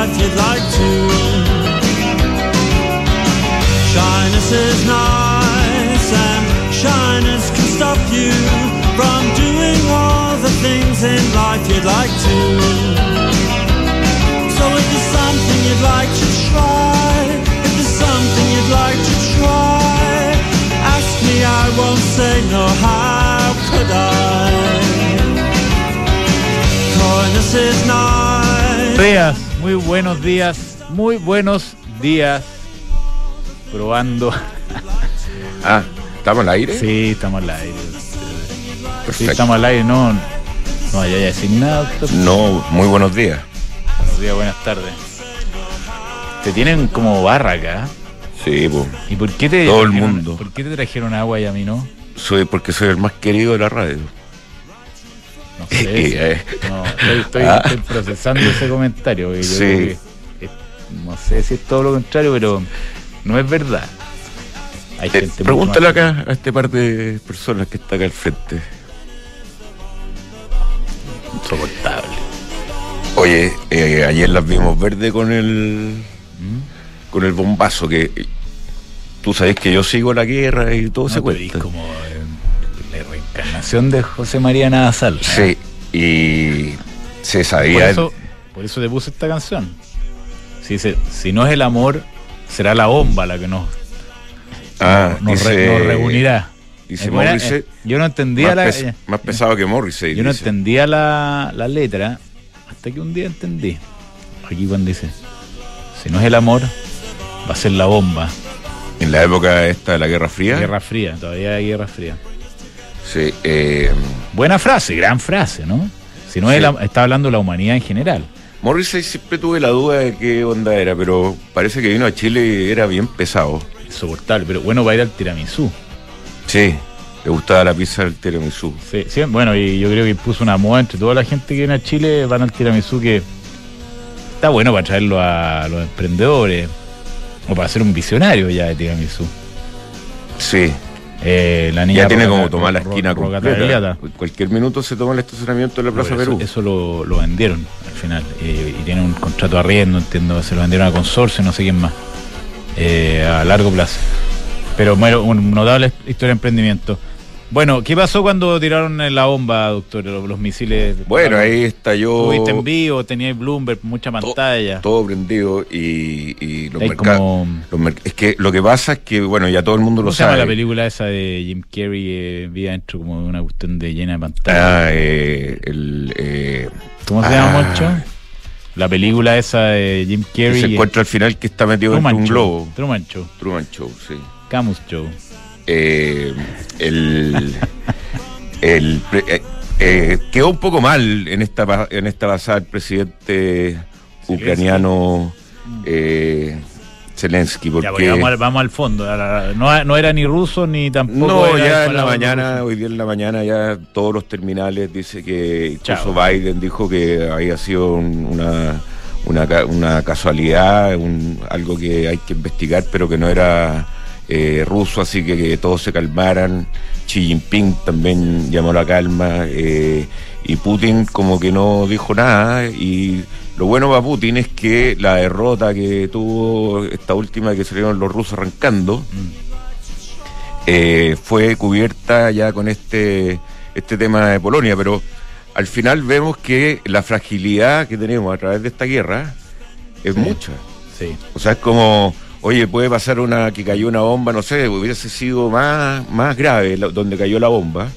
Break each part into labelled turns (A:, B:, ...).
A: life you'd like to. Shyness is nice, and shyness can stop you from doing all the things in life you'd like to. So if there's something you'd like to try, if there's something you'd like to try, ask me, I won't say no, how could I? Kindness is nice.
B: días, muy buenos días, muy buenos días. Probando.
C: Ah, ¿estamos al aire?
B: Sí, estamos al aire. Sí, estamos al aire, no. No vaya a decir nada, doctor.
C: No, muy buenos días.
B: Buenos días, buenas tardes. Te tienen como barra acá.
C: Sí, pues.
B: ¿Y por qué te
C: Todo el mundo.
B: ¿Por qué te trajeron agua y a mí no?
C: Soy porque soy el más querido de la radio.
B: No sé.
C: Eh.
B: no, estoy, estoy-
C: Ah.
B: estoy procesando ese comentario. yo
C: Sí.
B: creo que es- no sé si es todo lo contrario, pero no es verdad. Hay
C: Eh,
B: gente
C: pregúntale acá a este par de personas que está acá al frente.
B: Insoportable.
C: Oye, eh, ayer las vimos verde con el
B: ¿Mm?
C: con el bombazo que tú sabes que yo sigo la guerra y todo
B: No
C: se cuenta.
B: como eh, la reencarnación de José María Nadasal.
C: Sí, y se
B: Por
C: sabía.
B: eso, por eso te puse esta canción. Si, no es el amor, será la bomba la que nos,
C: ah,
B: nos, re-
C: dice-
B: nos reunirá.
C: dice Morrissey,
B: eh, yo no entendía
C: más,
B: la,
C: pes- más pesado que Morrissey.
B: yo no
C: dice.
B: entendía la, la letra hasta que un día entendí. Aquí cuando dice, si no es el amor, va a ser la bomba.
C: En la época esta de la Guerra Fría.
B: Guerra fría, todavía hay guerra fría.
C: Sí, eh,
B: Buena frase, gran frase, ¿no? Si no es
C: Sí.
B: la- está hablando la humanidad en general.
C: Morrissey siempre tuve la duda de qué onda era, pero parece que vino a Chile y era bien pesado.
B: Insoportable, pero bueno va a ir al tiramisú.
C: Sí, le gustaba la pizza del tiramisú.
B: Sí, sí, bueno, y yo creo que puso una moda entre toda la gente que viene a Chile, van al tiramisú que está bueno para traerlo a los emprendedores o para ser un visionario ya de tiramisú.
C: Sí,
B: Eh, la niña
C: ya tiene como tomar la esquina completa. Cualquier minuto se toma el estacionamiento de la Plaza
B: Pero
C: Perú.
B: Eso, eso lo, lo vendieron al final. eh, y tiene un contrato de arriendo, entiendo. Se lo vendieron a consorcio, no sé quién más. eh, a largo plazo. Pero bueno, un notable historia de emprendimiento. Bueno, ¿qué pasó cuando tiraron la bomba, doctor? Los, los misiles.
C: Bueno, ahí estalló
B: Tuviste en vivo, teníais Bloomberg, mucha pantalla.
C: todo prendido y, y los mercados.
B: como-
C: merc- es que lo que pasa es que, bueno, ya todo el mundo
B: ¿Cómo
C: lo
B: se llama
C: sabe.
B: la película esa de Jim Carrey? Eh, vi adentro como una cuestión de llena de pantalla.
C: Ah, eh, el, eh,
B: ¿Cómo se llama,
C: ah,
B: Moncho? La película esa de Jim
C: que
B: Carrey.
C: se encuentra al final que está metido en un globo.
B: Truman Show.
C: Truman Show, sí.
B: Camus Show.
C: Eh, el, eh, eh, quedó un poco mal en esta en esta pasada el presidente ucraniano eh, Zelensky
B: Ya,
C: porque
B: vamos, al, vamos al fondo. No, no era ni ruso ni tampoco.
C: no
B: era
C: ya en la mañana
B: ruso.
C: hoy día en la mañana ya todos los terminales dice que incluso
B: Chao.
C: Biden dijo que había sido un- una una, una casualidad un- algo que hay que investigar pero que no era eh, ruso así que, que todos se calmaran Xi Jinping también llamó la calma eh, y Putin como que no dijo nada y lo bueno para Putin es que la derrota que tuvo esta última que salieron los rusos arrancando eh, fue cubierta ya con este, este tema de Polonia, pero al final vemos que la fragilidad que tenemos a través de esta guerra es
B: Sí.
C: mucha.
B: Sí.
C: O sea, es como, oye, puede pasar una que cayó una bomba, no sé, hubiese sido más, más grave la- donde cayó la bomba,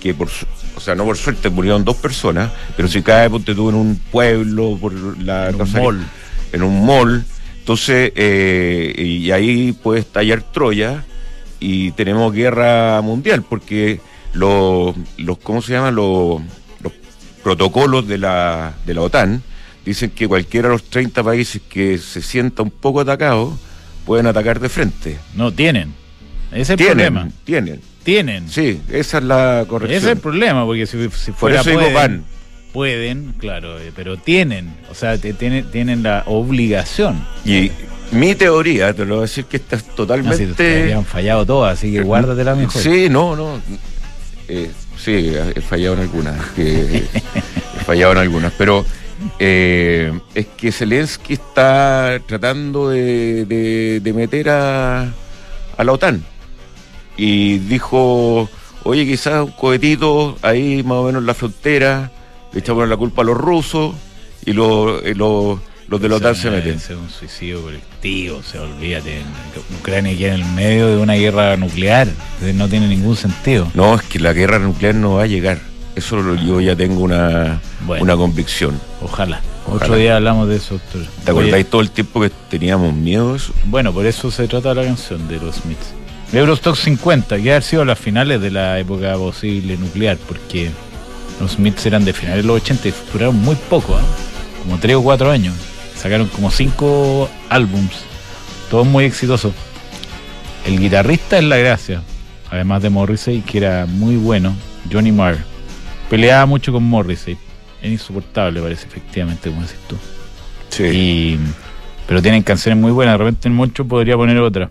C: que por, o sea, no por suerte murieron dos personas, pero si cae, ponte tú en un pueblo, por la
B: En un
C: que-
B: mall.
C: en un mall, entonces, eh, y ahí puede estallar Troya y tenemos guerra mundial, porque los, los ¿cómo se llama? Los, los protocolos de la, de la OTAN dicen que cualquiera de los 30 países que se sienta un poco atacado pueden atacar de frente.
B: No, tienen. Ese es el
C: tienen,
B: problema.
C: tienen.
B: Tienen.
C: Sí, esa es la corrección.
B: Ese es el problema, porque si, si
C: Por
B: fuera
C: digo
B: pueden,
C: van.
B: pueden, claro, eh, pero tienen, o sea, tienen, tienen la obligación.
C: Y mi teoría, te lo voy a decir que esta es
B: No, si
C: totalmente...
B: te habían fallado todas, así que guárdatela mejor.
C: Sí, no, no. Eh, sí, he fallado en algunas. que- he fallado en algunas. Pero Eh, es que Zelensky está tratando de, de- de meter a, a la OTAN. Y dijo, oye, quizás un cohetito ahí más o menos en la frontera, le echamos la culpa a los rusos y los, y los, los de la OTAN se meten.
B: Es un suicidio colectivo, o sea, olvídate. Ucrania queda en el medio de una guerra nuclear. No tiene ningún sentido.
C: No, es que la guerra nuclear no va a llegar. Eso lo- yo ya tengo una,
B: Bueno.
C: una convicción.
B: Ojalá.
C: Ojalá.
B: Otro día hablamos de eso, doctor.
C: ¿Te acordáis todo el tiempo que teníamos miedo de eso?
B: Bueno, por eso se trata la canción de los Smiths. Eurostock 50, que ha sido las finales de la época posible nuclear, porque los Smiths eran de finales de los 80 y duraron muy poco, ¿ah? como 3 o 4 años. Sacaron como 5 álbums, todos muy exitosos. El guitarrista es la gracia, además de Morrissey, que era muy bueno, Johnny Marr. Peleaba mucho con Morrissey, es insoportable, parece, efectivamente, como decís tú.
C: Sí.
B: Y, pero tienen canciones muy buenas. De repente en mucho podría poner otra.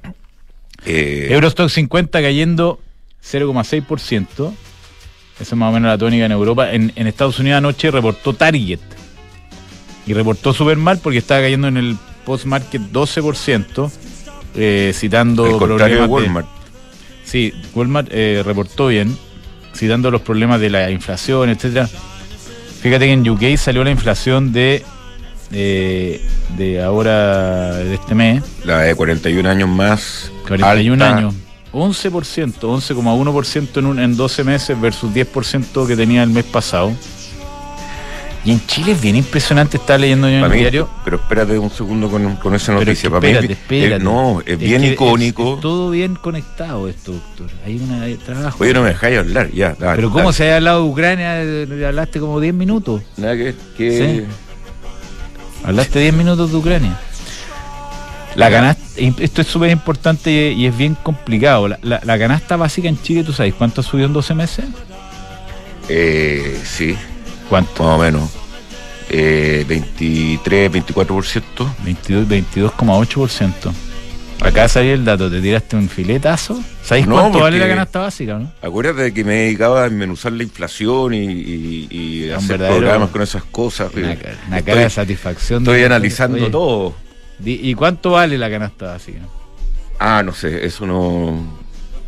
C: Eh,
B: Eurostock 50 cayendo 0,6%. Esa es más o menos la tónica en Europa. En, en Estados Unidos anoche reportó Target. Y reportó súper mal porque estaba cayendo en el post-market 12%. eh, citando
C: de
B: problemas de-
C: Walmart.
B: Sí, Walmart eh, reportó bien, citando los problemas de la inflación, etcétera. Fíjate que en UK salió la inflación de eh, de ahora de este mes,
C: La de 41 años más.
B: 41
C: alta.
B: años, 11%, 11,1% en, un- en 12 meses versus 10% que tenía el mes pasado. Y en Chile es bien impresionante, estaba leyendo yo en el
C: mí,
B: diario.
C: pero espérate un segundo con, con esa
B: Pero es
C: noticia.
B: que
C: mí
B: espérate, espérate.
C: eh, no, es,
B: Es
C: bien icónico.
B: todo bien conectado esto, doctor. Hay un hay trabajo.
C: Oye, no me dejáis hablar, ya. dale,
B: Pero ¿cómo
C: dale.
B: se ha hablado de Ucrania? Eh, Hablaste como 10 minutos.
C: Nada que. que-
B: Sí. Hablaste 10 minutos de Ucrania. La canasta, esto es súper importante y, es bien complicado. La, la- la canasta básica en Chile, ¿tú sabes cuánto ha subido en 12 meses?
C: Eh, sí,
B: ¿Cuánto?
C: más o menos. Eh, 23, 24%.
B: 22, 22,8%. Acá sabía el dato, te tiraste un filetazo. ¿Sabéis
C: No,
B: cuánto vale la canasta básica, no?
C: Acuérdate de que me dedicaba a desmenuzar la inflación y, y- y hacer programas con esas cosas.
B: Una,
C: estoy,
B: cara de satisfacción.
C: estoy
B: de-
C: analizando
B: Oye,
C: todo.
B: ¿Y cuánto vale la canasta básica?
C: Ah, no sé, eso no.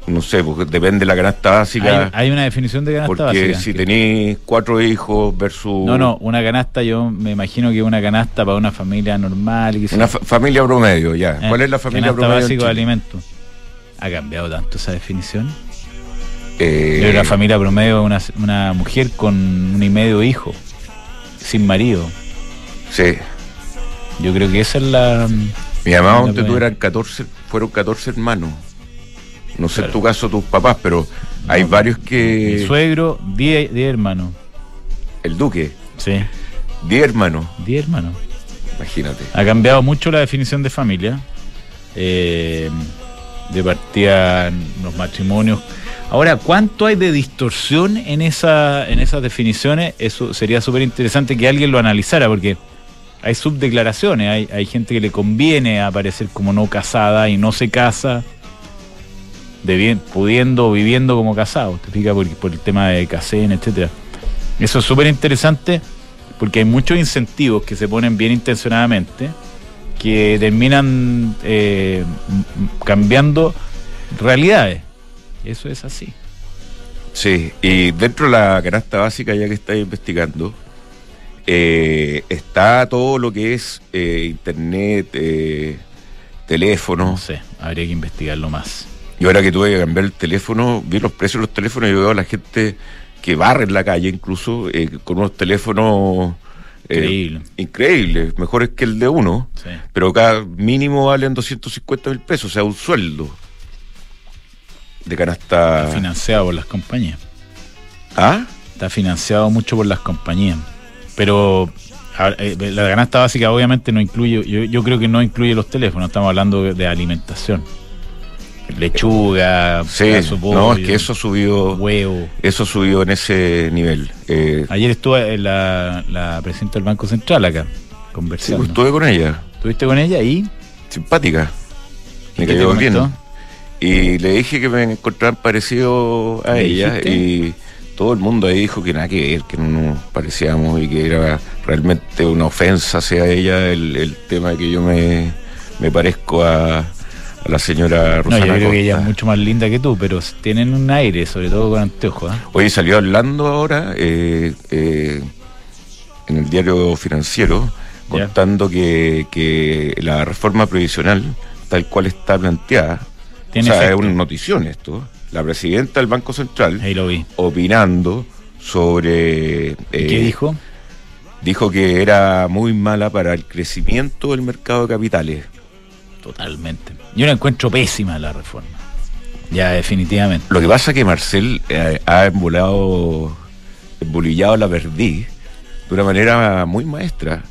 C: No sé, porque depende de la canasta básica.
B: Hay, hay una definición de canasta
C: porque
B: básica.
C: si
B: que-
C: tenéis cuatro hijos versus.
B: No, no, una canasta, yo me imagino que una canasta para una familia normal. que
C: Una fa- familia promedio, ya.
B: eh,
C: ¿Cuál es la familia
B: canasta
C: promedio?
B: básico de alimentos. ¿Ha cambiado tanto esa definición?
C: Eh,
B: que la familia promedio es una, una mujer con un y medio hijo, sin marido.
C: Sí.
B: Yo creo que esa es la.
C: Mi mamá, donde tú eran 14, fueron 14 hermanos. No sé
B: Claro.
C: en tu caso tus papás, pero hay
B: No,
C: varios
B: Mi
C: que.
B: suegro, 10 10 hermanos.
C: El Duque,
B: Sí,
C: 10 hermanos,
B: 10 hermanos.
C: imagínate.
B: Ha cambiado mucho la definición de familia. Eh, de partida los matrimonios. Ahora, ¿cuánto hay de distorsión en, esa, en esas definiciones? Eso sería súper interesante que alguien lo analizara, porque hay subdeclaraciones. Hay, hay gente que le conviene aparecer como no casada y no se casa, de bien, pudiendo viviendo como casado. ¿Te fijas? Por, por el tema de casén, etcétera. Eso es súper interesante porque hay muchos incentivos que se ponen bien intencionadamente que terminan eh, cambiando realidades. Eso es así.
C: Sí, y dentro de la canasta básica, ya que estáis investigando, eh, está todo lo que es eh, internet, eh, teléfono.
B: No sé, habría que investigarlo más.
C: Y ahora que tuve que cambiar el teléfono, vi los precios de los teléfonos y veo a la gente que barre en la calle incluso eh, con unos teléfonos eh,
B: Increíble.
C: increíbles, mejores que el de uno,
B: Sí.
C: pero cada mínimo valen 250 mil pesos, o sea, un sueldo de canasta.
B: Está financiado por las compañías.
C: ¿Ah?
B: Está financiado mucho por las compañías. Pero eh, la canasta básica obviamente no incluye, yo, yo creo que no incluye los teléfonos, estamos hablando de alimentación. Lechuga,
C: Sí, no, es que eso ha subido,
B: huevo.
C: eso subió en ese nivel. Eh,
B: Ayer estuvo eh, la, la presidenta del Banco Central acá,
C: sí,
B: conversando.
C: pues estuve con ella,
B: ¿Estuviste con ella y
C: simpática,
B: ¿Y
C: me cayó bien. Y le dije que me encontraban parecido a
B: ¿Le
C: ella
B: dijiste?
C: y todo el mundo ahí dijo que nada que ver, que no nos parecíamos y que era realmente una ofensa hacia ella el, el tema de que yo me, me parezco a, a la señora
B: No,
C: Rosana
B: yo creo que ella es mucho más linda que tú, pero tienen un aire, sobre todo con anteojos. ¿ah?
C: Hoy salió hablando ahora eh, eh, en el diario financiero contando que, que la reforma previsional, tal cual está planteada, o
B: Tiene
C: sea, es una notición esto, la presidenta del Banco Central
B: Ahí lo vi.
C: opinando sobre...
B: ¿Y
C: eh,
B: ¿Qué dijo?
C: Dijo que era muy mala para el crecimiento del mercado de capitales.
B: Totalmente. Yo la encuentro pésima la reforma. Ya, definitivamente.
C: Lo que pasa es que Marcel eh, ha embolado, embolillado la perdiz de una manera muy maestra.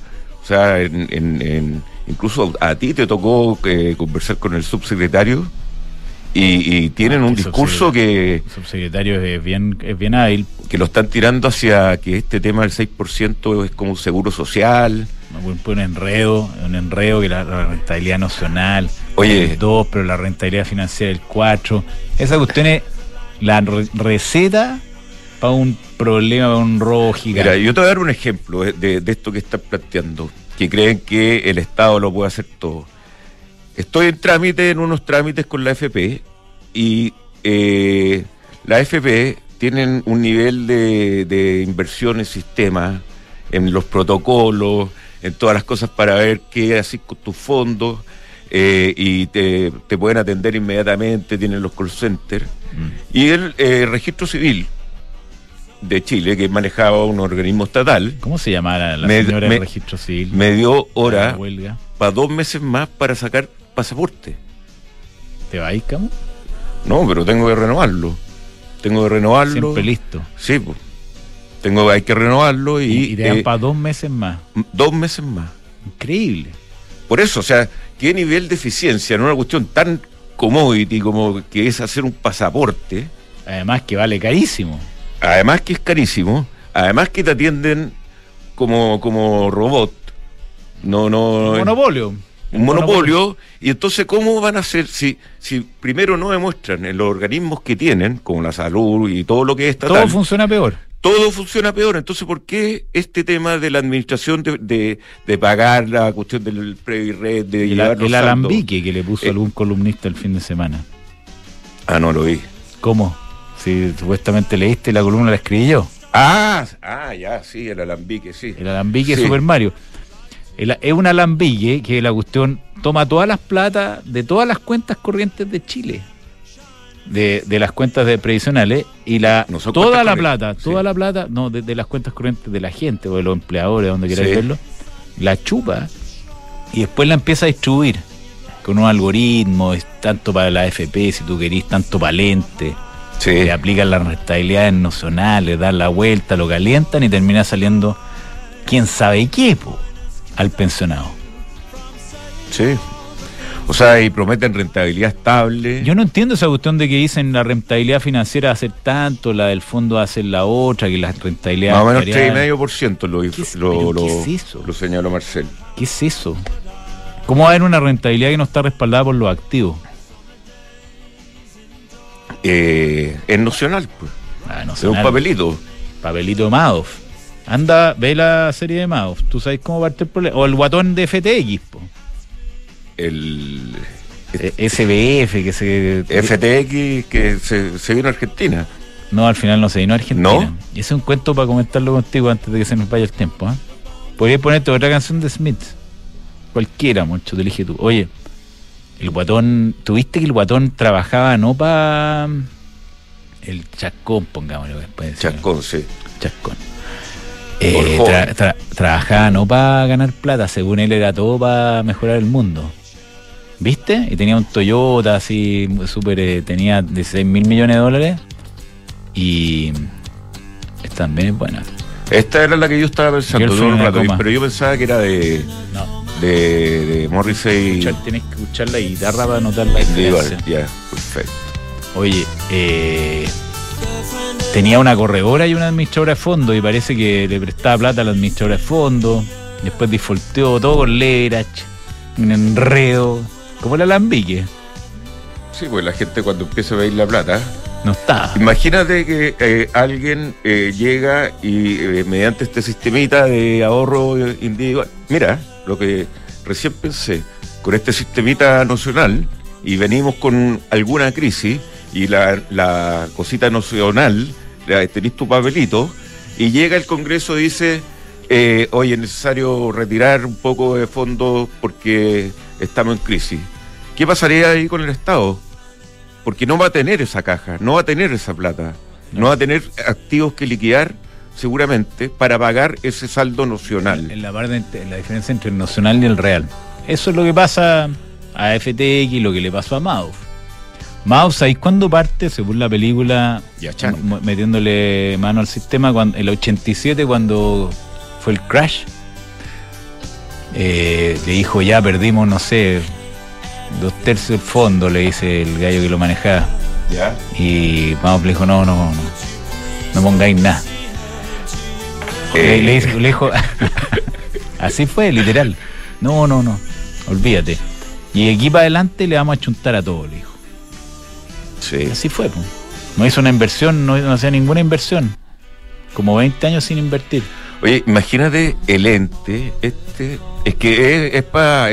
C: O sea, en- en- en- incluso a ti te tocó eh, conversar con el subsecretario y, y tienen
B: Ah,
C: un discurso que,
B: El subsecretario es bien, es bien hábil.
C: que lo están tirando hacia que este tema del 6% es como un seguro social.
B: Un, un enredo, un enredo que la, la rentabilidad nacional
C: Oye.
B: el 2, pero la rentabilidad financiera el 4. Esa cuestión es la re- receta para un problema, para un robo
C: Mira,
B: gigante.
C: yo te voy a dar un ejemplo de, de- de esto que están planteando, que creen que el Estado lo puede hacer todo. Estoy en trámite, en unos trámites con la FP, y eh, la FP tienen un nivel de, de inversión en sistemas, en los protocolos, en todas las cosas para ver qué haces con tus fondos, eh, y te, te pueden atender inmediatamente, tienen los call centers.
B: Mm.
C: Y el eh, registro civil de Chile, que manejaba un organismo estatal,
B: ¿Cómo se llama la, la
C: Me-
B: señora
C: me-
B: del registro civil?
C: me dio hora para dos meses más para sacar pasaporte.
B: ¿Te vais, Camu?
C: No, pero tengo que renovarlo. Tengo que renovarlo.
B: Siempre listo.
C: Sí, pues. Tengo, hay que renovarlo y,
B: Y, y te dan
C: eh,
B: para dos meses más.
C: dos meses más.
B: Increíble.
C: Por eso, o sea, qué nivel de eficiencia en una cuestión tan commodity como que es hacer un pasaporte,
B: Además que vale carísimo.
C: además que es carísimo, además que te atienden como, como robot. No, no.
B: Monopolio.
C: Un monopolio. Y entonces, ¿cómo van a hacer si, si primero no demuestran en los organismos que tienen, como la salud y todo lo que es estatal,
B: Todo funciona peor.
C: todo funciona peor? Entonces, ¿por qué este tema de la administración de, de, de pagar la cuestión del Previred, de
B: El,
C: llevar los
B: el alambique que le puso
C: Eh.
B: algún columnista el fin de semana.
C: Ah, no lo vi.
B: ¿Cómo? Si supuestamente leíste la columna la escribí yo.
C: Ah, ah, ya, sí, el alambique, sí.
B: El alambique
C: Sí.
B: Super Mario. El- es un alambique que la cuestión toma todas las plata de todas las cuentas corrientes de Chile. De, de las cuentas de previsionales y la
C: No
B: toda la plata,
C: sí.
B: toda la plata, no, de, de las cuentas corrientes de la gente o de los empleadores, donde quieras
C: Sí.
B: verlo, la chupa y después la empieza a distribuir con un algoritmo, es tanto para la AFP, si tú querís, tanto para lente,
C: Sí.
B: le aplican las rentabilidades nacionales, dan la vuelta, lo calientan y termina saliendo quién sabe qué po, al pensionado.
C: sí. O sea, y prometen rentabilidad estable.
B: Yo no entiendo esa cuestión de que dicen la rentabilidad financiera va a ser tanto, la del fondo va a ser la otra, que las rentabilidades.
C: Más o menos
B: variables.
C: 3,5% lo,
B: ¿Qué es-
C: lo, lo,
B: qué es eso?
C: lo señaló Marcel.
B: ¿Qué es eso? ¿Cómo va a haber una rentabilidad que no está respaldada por los activos?
C: Eh, es nacional, pues.
B: Ah,
C: Es un papelito.
B: Papelito Madoff. Anda, ve la serie de Madoff. Tú sabes cómo parte el problema. O el guatón de FTX, po.
C: El
B: E- SBF, que se.
C: FTX que se, se vino a Argentina.
B: No, al final no se vino a Argentina.
C: ¿No?
B: Y ese es un cuento para comentarlo contigo antes de que se nos vaya el tiempo. ¿ah? Podrías ponerte otra canción de Smith. Cualquiera, mucho, te elige tú. Oye, el guatón, tuviste que el guatón trabajaba no para el chascón, pongámoslo después.
C: Chascón, sí.
B: Chascón. Eh,
C: joven.
B: tra- tra- trabajaba no para ganar plata, según él era todo para mejorar el mundo. ¿Viste? Y tenía un Toyota así, súper, eh, tenía 16 mil millones de dólares. Y también es buena.
C: Esta era la que yo estaba pensando rato, pero yo pensaba que era de,
B: No,
C: de, de Morrissey
B: tienes que escuchar la guitarra para notar la diferencia.
C: Ya, perfecto.
B: Oye, eh, tenía una corredora y una administradora de fondo y parece que le prestaba plata a la administradora de fondo. Después defaulteó todo con leverage, un enredo, como el alambique.
C: Sí, pues la gente cuando empieza a pedir la plata,
B: No está.
C: Imagínate que eh, alguien eh, llega y eh, mediante este sistemita de ahorro individual, mira, lo que recién pensé, con este sistemita nacional y venimos con alguna crisis y la, cosita nacional, la- tenés tu papelito y llega el Congreso y dice, eh, oye, es necesario retirar un poco de fondos porque estamos en crisis. ¿Qué pasaría ahí con el Estado? Porque no va a tener esa caja, no va a tener esa plata, no, va a tener activos que liquidar seguramente para pagar ese saldo nocional.
B: En la, parte, en la diferencia entre el nacional y el real. Eso es lo que pasa a FTX lo que le pasó a Mauf. Mauf, ¿sabéis cuándo parte, según la película, metiéndole mano al sistema, cuando, el 87, cuando fue el crash? Eh, le dijo, ya perdimos, no sé, dos tercios del fondo, le dice el gallo que lo manejaba.
C: ¿Ya?
B: Y Mauf le dijo, no, no, no, no pongáis nada.
C: Eh,
B: Le, le dijo- le dijo- así fue, literal. No, no, no. Olvídate. Y aquí para adelante le vamos a chuntar a todo, le dijo.
C: Sí.
B: Así fue, po. No hizo una inversión, no, no hacía ninguna inversión. Como 20 años sin invertir.
C: Oye, imagínate el ente, este, es que es, es para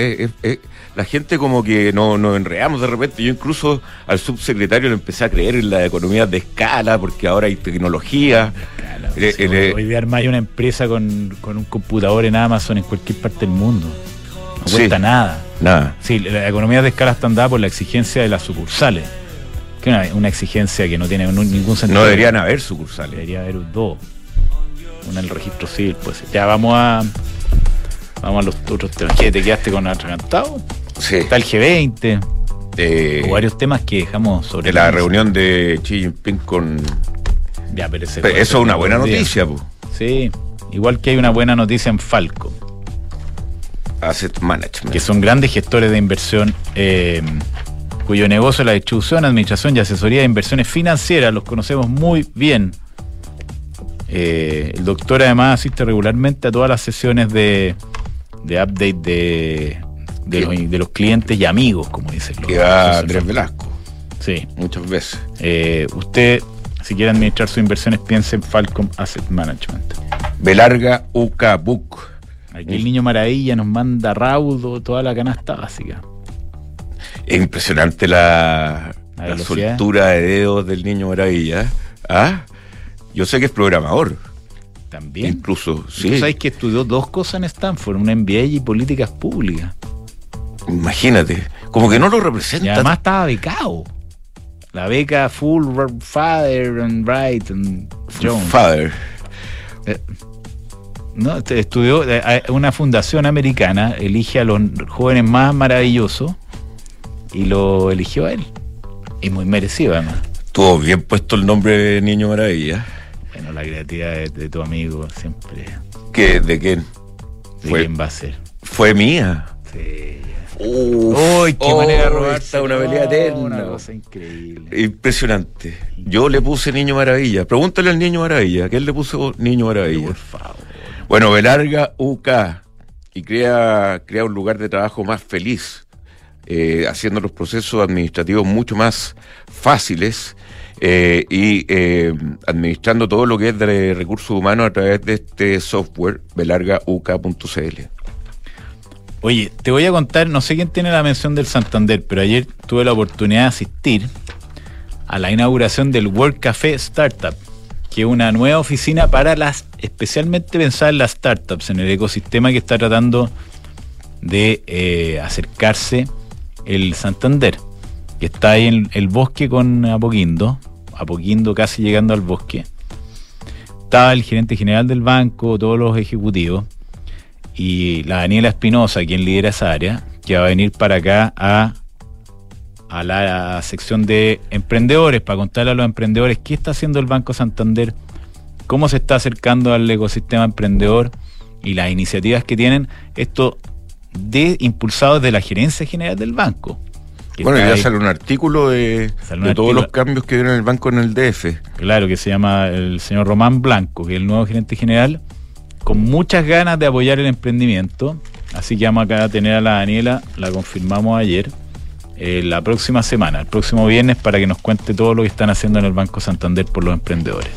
C: la gente como que no- nos enredamos de repente. Yo incluso al subsecretario le empecé a creer en la economía de escala, porque ahora hay tecnología. Eh,
B: Sí,
C: eh,
B: hoy día armáis una empresa con, con un computador en Amazon en cualquier parte del mundo. No
C: Sí.
B: cuesta nada.
C: Nada.
B: Sí, la economía de escala está dada por la exigencia de las sucursales. Que una, una exigencia que no tiene ningún sentido.
C: No deberían haber sucursales.
B: Debería haber dos. Una en el registro civil, pues. Ya vamos a. Vamos a los otros temas. ¿Qué? ¿Te quedaste con atragantado?
C: Sí.
B: Está el G20.
C: Eh,
B: o varios temas que dejamos sobre
C: de la reunión de Xi Jinping con...
B: Ya, pero ese
C: Pero eso es una buena noticia, po.
B: Sí. Igual que hay una buena noticia en Falco,
C: Asset Management.
B: que son grandes gestores de inversión, eh, cuyo negocio es la distribución, administración y asesoría de inversiones financieras, los conocemos muy bien. Eh, el doctor además asiste regularmente a todas las sesiones de, de update de, los, de los clientes y amigos, como dicen los
C: que va Andrés Velasco,
B: Sí.
C: muchas veces.
B: Eh, usted, si quiere administrar sus inversiones, piense en Falcom Asset Management.
C: Belarga Book.
B: Aquí el niño maravilla nos manda raudo toda la canasta básica.
C: Es impresionante la,
B: La
C: la
B: velocidad.
C: soltura de dedos del niño maravilla. ¿Ah? Yo sé que es programador,
B: También.
C: incluso.
B: ¿Tú
C: Sí.
B: sabes que estudió dos cosas en Stanford, una MBA y políticas públicas.
C: Imagínate. Como que no lo representa.
B: Y además estaba becado. La beca Full Father and Bright and Jones.
C: Father.
B: ¿no? Este, Estudió eh, eh, una fundación americana, elige a los jóvenes más maravillosos y lo eligió a él. Y muy merecido además.
C: Estuvo bien puesto el nombre de Niño Maravilla.
B: Bueno, la creatividad de, de tu amigo siempre.
C: ¿Qué, ¿De quién?
B: ¿De
C: Fue-
B: quién va a ser?
C: Fue mía.
B: Sí.
C: Uy,
B: qué manera de robarse!
C: Está una pelea eterna.
B: Una cosa increíble.
C: Impresionante. Yo le puse Niño Maravilla. Pregúntale al Niño Maravilla. ¿Qué él le puso Niño Maravilla?
B: Por favor.
C: Bueno, Belarga UK y crea, crea un lugar de trabajo más feliz, eh, haciendo los procesos administrativos mucho más fáciles eh, y eh, administrando todo lo que es de recursos humanos a través de este software belargauk.cl.
B: Oye, te voy a contar, no sé quién tiene la mención del Santander, pero ayer tuve la oportunidad de asistir a la inauguración del World Café Startup, que es una nueva oficina para las, especialmente pensada en las startups, en el ecosistema que está tratando de eh, acercarse el Santander, que está ahí en el bosque con Apoquindo, Apoquindo casi llegando al bosque. Estaba el gerente general del banco, todos los ejecutivos y la Daniela Espinosa, quien lidera esa área, que va a venir para acá a, a la sección de emprendedores, para contarle a los emprendedores qué está haciendo el Banco Santander, cómo se está acercando al ecosistema emprendedor y las iniciativas que tienen, esto de impulsado desde la gerencia general del banco.
C: Bueno, ya sale un artículo de,
B: un
C: de todos los cambios que viene en el banco en el DF.
B: Claro, que se llama el señor Román Blanco, que es el nuevo gerente general, con muchas ganas de apoyar el emprendimiento. Así que vamos acá a tener a la Daniela, la confirmamos ayer. eh, la próxima semana, el próximo viernes, para que nos cuente todo lo que están haciendo en el Banco Santander por los emprendedores.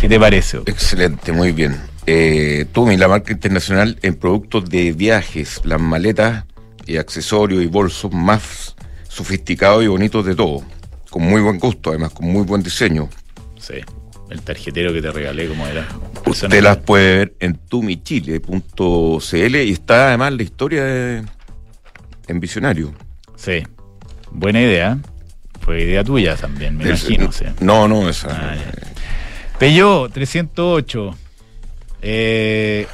B: ¿Qué te parece?
C: Excelente, muy bien. Eh, Tumi, la marca internacional en productos de viajes, las maletas y accesorios y bolsos más sofisticados y bonitos de todo, con muy buen gusto, además con muy buen diseño.
B: Sí, el tarjetero que te regalé, como era.
C: Usted las puede ver en tumichile.cl y está además la historia de- en Visionario.
B: Sí, buena idea. Fue idea tuya también, me
C: Es-
B: imagino. sí.
C: No, no, esa.
B: Ah, ya. Peugeot 308. Eh,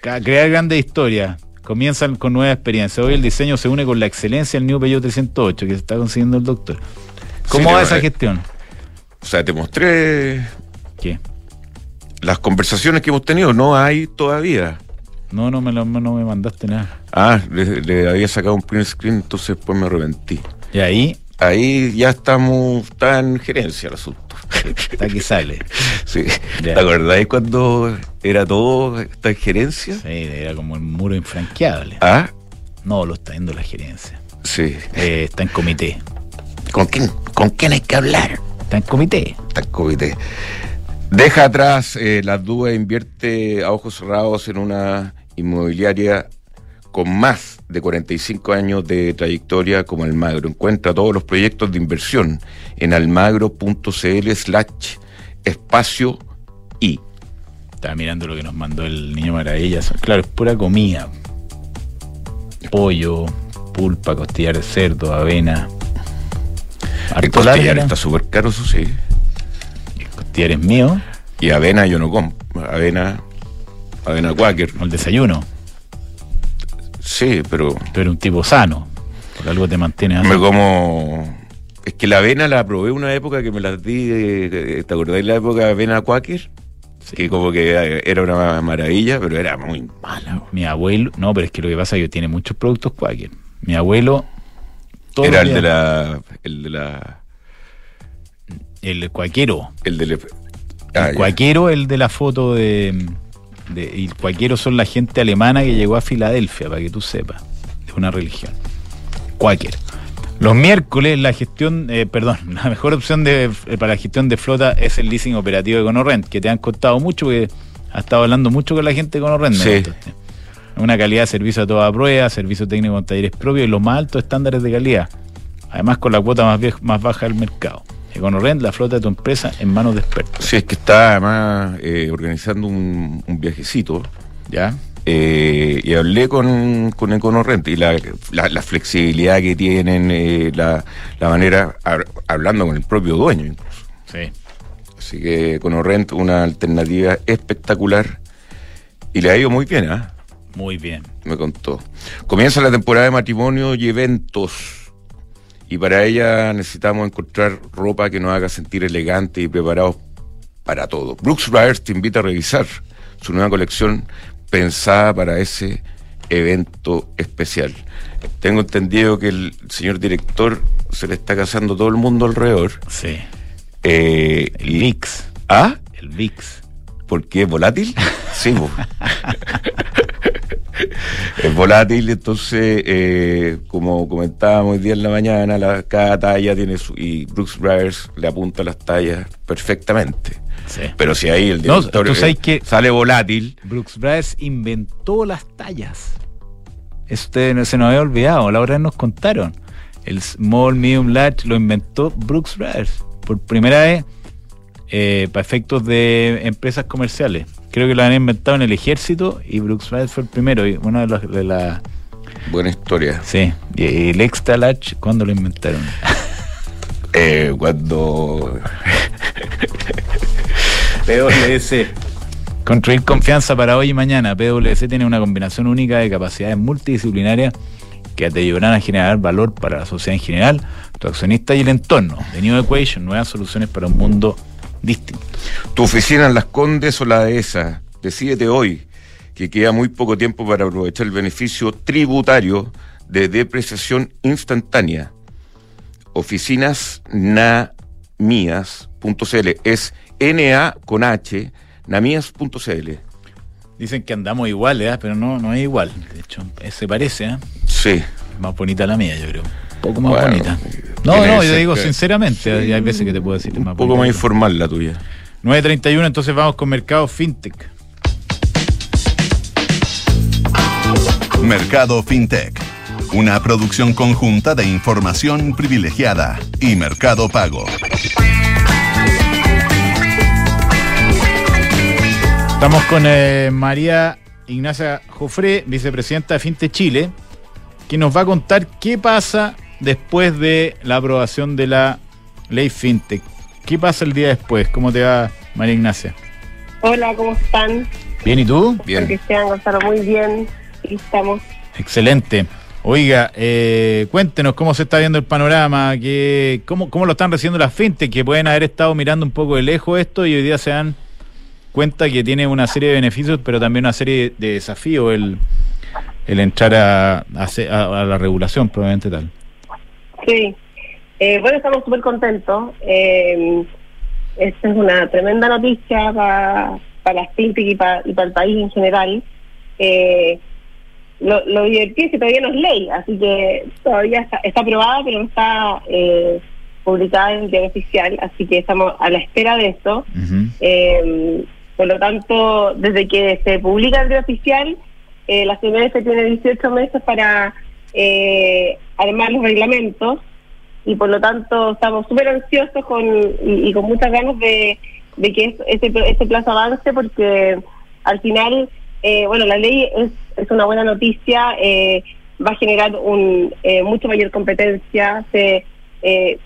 B: crear grandes historias. Comienzan con nuevas experiencias. Hoy el diseño se une con la excelencia del New Peugeot 308 que se está consiguiendo el doctor. ¿Cómo
C: Sí,
B: va esa
C: eh.
B: gestión?
C: O sea, te mostré
B: ¿Qué?
C: las conversaciones que hemos tenido, no hay todavía.
B: No, no me, lo- no me mandaste nada.
C: Ah, le, le había sacado un print screen, entonces después me arrepentí.
B: Y ahí
C: Ahí ya estamos, está en gerencia el asunto.
B: está que sale.
C: Sí.
B: Ya.
C: ¿Te acordáis cuando era todo, está en gerencia?
B: Sí, era como el muro infranqueable.
C: Ah,
B: No, lo está viendo la gerencia.
C: sí.
B: Eh, está en comité.
C: ¿Con quién, ¿Con quién hay que hablar?
B: Está en comité.
C: Está en comité. Deja atrás eh, las dudas e invierte a ojos cerrados en una inmobiliaria con más de 45 años de trayectoria como Almagro. Encuentra todos los proyectos de inversión en almagro.cl slash espacio.
B: Estaba mirando lo que nos mandó el niño maravilla. Claro, es pura comida. Pollo, pulpa, costillar de cerdo, avena.
C: El costillar
B: larga,
C: está súper caro, eso sí.
B: El costillar es mío,
C: Y avena yo no como. Avena, avena Quaker.
B: el desayuno.
C: Sí, pero
B: Tú eres un tipo sano. Por algo te mantienes así.
C: me como... Es que la avena la probé una época que me las di... eh, ¿Te acordáis la época de avena Quaker?
B: Sí.
C: Que como que era una maravilla, pero era muy mala.
B: Mi abuelo, no, pero es que lo que pasa es que tiene muchos productos Quaker. Mi abuelo, todo
C: Era
B: el
C: de la... El de la...
B: el cuaquero.
C: El de la...
B: El
C: Ah,
B: cuaquero, el de la foto de, de- Y el cuaquero son la gente alemana que llegó a Filadelfia, para que tú sepas, de una religión. Cuáquer. Los miércoles la gestión, eh, perdón, la mejor opción de, eh, para la gestión de flota es el leasing operativo de Conorrent, que te han costado mucho, porque ha estado hablando mucho con la gente de Conorrent.
C: Sí.
B: Una calidad de servicio a toda prueba, servicio técnico con talleres propios y los más altos estándares de calidad. Además con la cuota más, baja del mercado. Econorrent, la flota de tu empresa en manos de expertos.
C: Sí, es que está además eh, organizando un, un viajecito
B: ¿Ya?
C: Eh, y hablé con, con Econorrent y la, la, la flexibilidad que tienen, eh, la, la manera, hab- hablando con el propio dueño incluso.
B: Sí.
C: Así que Econorrent, una alternativa espectacular y le ha ido muy bien, ¿ah?
B: Muy bien.
C: me contó. Comienza la temporada de matrimonio y eventos. Y para ella necesitamos encontrar ropa que nos haga sentir elegantes y preparados para todo. Brooks Brothers te invita a revisar su nueva colección pensada para ese evento especial. Tengo entendido que el señor director se le está casando todo el mundo alrededor.
B: Sí.
C: Eh,
B: El VIX.
C: ¿Ah?
B: El VIX.
C: ¿Por qué? ¿Volátil? Sí, po. es volátil, entonces, eh, como comentábamos hoy día en la mañana, la- cada talla tiene su. Y Brooks Brothers le apunta las tallas perfectamente.
B: Sí.
C: Pero si ahí el
B: No,
C: director
B: sabes
C: eh,
B: que-
C: sale volátil,
B: Brooks Brothers inventó las tallas. Usted no- se nos había olvidado. La vez nos contaron. El small, medium, large lo inventó Brooks Brothers. Por primera vez eh, para efectos de empresas comerciales. Creo que lo han inventado en el ejército y Brooks Brothers fue el primero. Y una de las. De la,
C: buena historia.
B: sí. Y el extra large, ¿cuándo lo inventaron?
C: Eh, cuando.
B: PWC. Construir confianza para hoy y mañana. PwC tiene una combinación única de capacidades multidisciplinarias que te ayudarán a generar valor para la sociedad en general, tu accionista y el entorno. The New Equation, nuevas soluciones para un mundo distinto.
C: Tu oficina en Las Condes o la dehesa. Decídete hoy que queda muy poco tiempo para aprovechar el beneficio tributario de depreciación instantánea. Oficinas namias.cl es NA con H, namias.cl.
B: Dicen que andamos iguales, ¿eh? pero no, no es igual. De hecho, eh, se parece, ¿eh?
C: Sí.
B: más bonita la mía, yo creo. poco más
C: Bueno,
B: bonita.
C: eh,
B: No, no, yo digo
C: que-
B: sinceramente, hay hay veces que te puedo decir más
C: Un poco más informal la tuya.
B: 9.31, entonces vamos con Mercado FinTech.
D: Mercado FinTech. Una producción conjunta de información privilegiada y Mercado Pago.
B: Estamos con eh, María Ignacia Jofré, vicepresidenta de FinTech Chile, que nos va a contar qué pasa después de la aprobación de la ley FinTech. ¿Qué pasa el día después? ¿Cómo te va, María Ignacia?
E: Hola, ¿cómo están?
B: Bien, ¿y tú?
C: Bien.
E: Cristian Gonzalo, muy bien. Y estamos.
B: Excelente. Oiga, eh, cuéntenos cómo se está viendo el panorama, que, cómo, cómo lo están recibiendo las fintech, que pueden haber estado mirando un poco de lejos esto y hoy día se dan cuenta que tiene una serie de beneficios, pero también una serie de desafíos el, el entrar a, a a- la regulación, probablemente tal.
E: Sí. Eh, bueno, estamos súper contentos. Eh, esta es una tremenda noticia para las fintech y para el país en general. Eh, lo, lo divertido es que todavía no es ley, así que todavía está, está aprobada, pero no está eh, publicada en el diario oficial, así que estamos a la espera de esto.
B: Ujú.
E: Eh, por lo tanto, desde que se publica el diario oficial, eh, la CMS tiene 18 meses para eh, armar los reglamentos y por lo tanto estamos súper ansiosos con, y, con muchas ganas de, de que es- ese, ese plazo avance porque al final, eh, bueno, la ley es, es una buena noticia, eh, va a generar un eh, mucho mayor competencia, se, eh,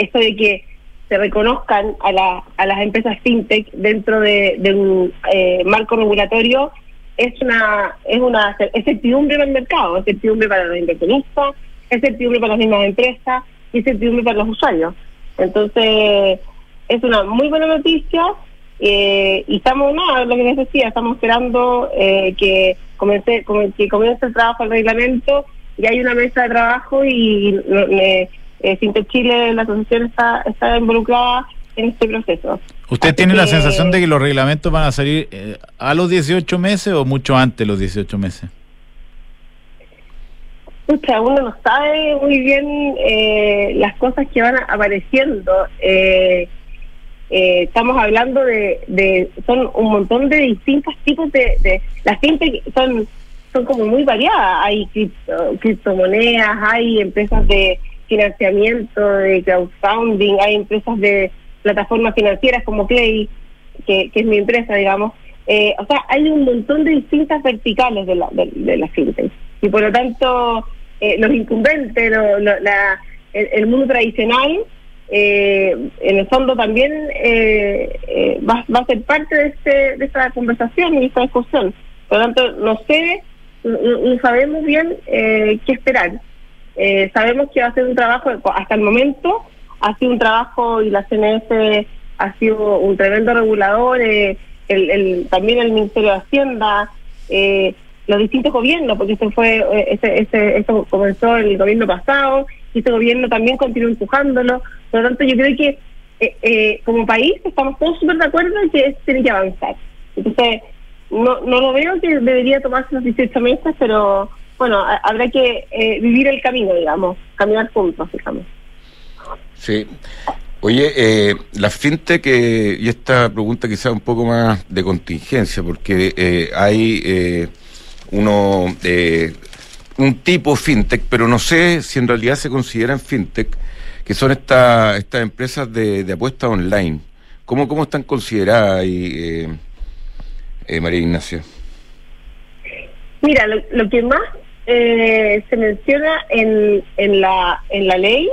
E: esto de que se reconozcan a, la, a las empresas fintech dentro de, un eh, marco regulatorio es una es una es certidumbre para el mercado, es certidumbre para los inversionistas, es certidumbre para las mismas empresas y certidumbre para los usuarios. Entonces, es una muy buena noticia eh, y estamos, no, lo que les decía, estamos esperando eh, que, comience, que comience el trabajo del reglamento y hay una mesa de trabajo y me- eh, Chile, la asociación está, está involucrada en este proceso.
B: ¿Usted
E: Así
B: tiene la sensación de que los reglamentos van a salir eh, a los 18 meses o mucho antes de los 18 meses?
E: Pucha, uno no sabe muy bien eh, las cosas que van apareciendo. Eh, eh, estamos hablando de, de, son un montón de distintos tipos de, de las fintech son son como muy variadas. Hay cripto- criptomonedas, hay empresas de financiamiento, de crowdfunding, hay empresas de plataformas financieras como Clay, que, es mi empresa, digamos. Eh, o sea, hay un montón de distintas verticales de la, de, de la fintech. Y por lo tanto, eh, los incumbentes, el mundo tradicional, eh, en el fondo también eh, eh, va, va a ser parte de, este, de esta conversación y de esta discusión. Por lo tanto, no sé, no, no sabemos bien eh, qué esperar. Eh, sabemos que va a ser un trabajo, hasta el momento, ha sido un trabajo y la CNS ha sido un tremendo regulador, eh, el, el- también el Ministerio de Hacienda, eh, los distintos gobiernos, porque esto fue, eh, este, este, esto comenzó el gobierno pasado y este gobierno también continúa empujándolo. Por lo tanto, yo creo que eh, eh, como país estamos todos súper de acuerdo en que tiene que avanzar. Entonces, no, no lo veo que debería tomarse los 18 meses, pero bueno, ha- habrá que eh, vivir el camino, digamos, caminar juntos, digamos.
C: Sí. Oye, eh, la fintech, eh, y esta pregunta quizá un poco más de contingencia, porque eh, hay eh, uno, eh, un tipo fintech, pero no sé si en realidad se consideran fintech, que son esta- estas empresas de, de apuestas online. ¿Cómo, ¿Cómo están consideradas ahí, eh, eh, María Ignacia?
E: Mira, lo, lo que más eh, se menciona en, en, la, en la ley